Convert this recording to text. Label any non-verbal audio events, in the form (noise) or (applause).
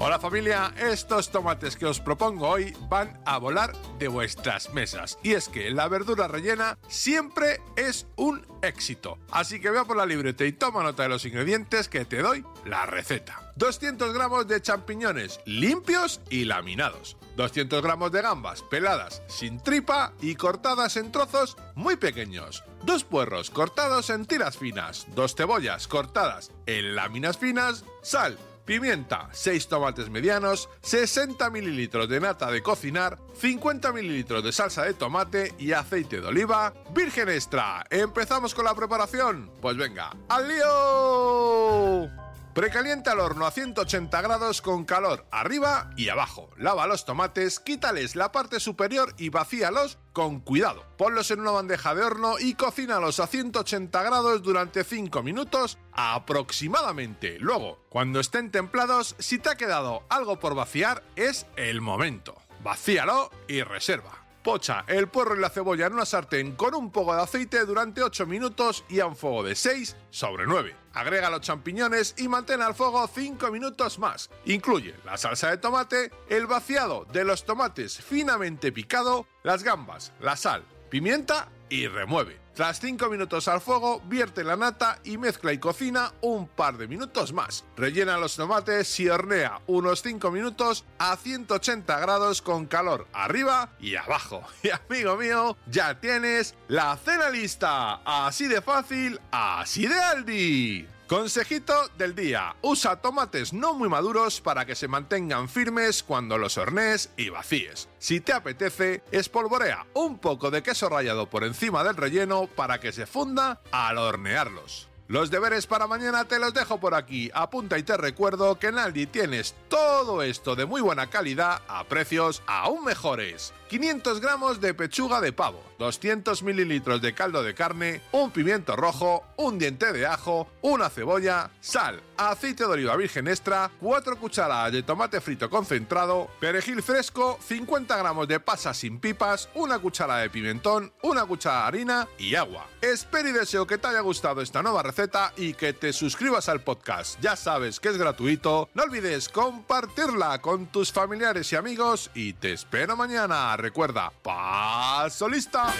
Hola familia, estos tomates que os propongo hoy van a volar de vuestras mesas. Y es que la verdura rellena siempre es un éxito. Así que vea por la libreta y toma nota de los ingredientes que te doy la receta. 200 gramos de champiñones limpios y laminados. 200 gramos de gambas peladas sin tripa y cortadas en trozos muy pequeños. Dos puerros cortados en tiras finas. Dos cebollas cortadas en láminas finas. Sal, pimienta, 6 tomates medianos, 60 mililitros de nata de cocinar, 50 mililitros de salsa de tomate y aceite de oliva virgen extra. ¿Empezamos con la preparación? Pues venga, ¡al lío! Precalienta el horno a 180 grados con calor arriba y abajo. Lava los tomates, quítales la parte superior y vacíalos con cuidado. Ponlos en una bandeja de horno y cocínalos a 180 grados durante 5 minutos aproximadamente. Luego, cuando estén templados, si te ha quedado algo por vaciar, es el momento. Vacíalo y reserva. Pocha el puerro y la cebolla en una sartén con un poco de aceite durante 8 minutos y a un fuego de 6 sobre 9. Agrega los champiñones y mantén al fuego 5 minutos más. Incluye la salsa de tomate, el vaciado de los tomates finamente picado, las gambas, la sal, pimienta y remueve. Tras 5 minutos al fuego, vierte la nata y mezcla y cocina un par de minutos más. Rellena los tomates y hornea unos 5 minutos a 180 grados con calor arriba y abajo. (laughs) Y amigo mío, ya tienes la cena lista. Así de fácil, así de Aldi. Consejito del día. Usa tomates no muy maduros para que se mantengan firmes cuando los hornees y vacíes. Si te apetece, espolvorea un poco de queso rallado por encima del relleno para que se funda al hornearlos. Los deberes para mañana te los dejo por aquí. Apunta y te recuerdo que en Aldi tienes todo esto de muy buena calidad a precios aún mejores. 500 gramos de pechuga de pavo, 200 mililitros de caldo de carne, un pimiento rojo, un diente de ajo, una cebolla, sal, aceite de oliva virgen extra, 4 cucharadas de tomate frito concentrado, perejil fresco, 50 gramos de pasas sin pipas, una cucharada de pimentón, una cucharada de harina y agua. Espero y deseo que te haya gustado esta nueva receta y que te suscribas al podcast. Ya sabes que es gratuito. No olvides compartirla con tus familiares y amigos y te espero mañana. Recuerda, paso lista.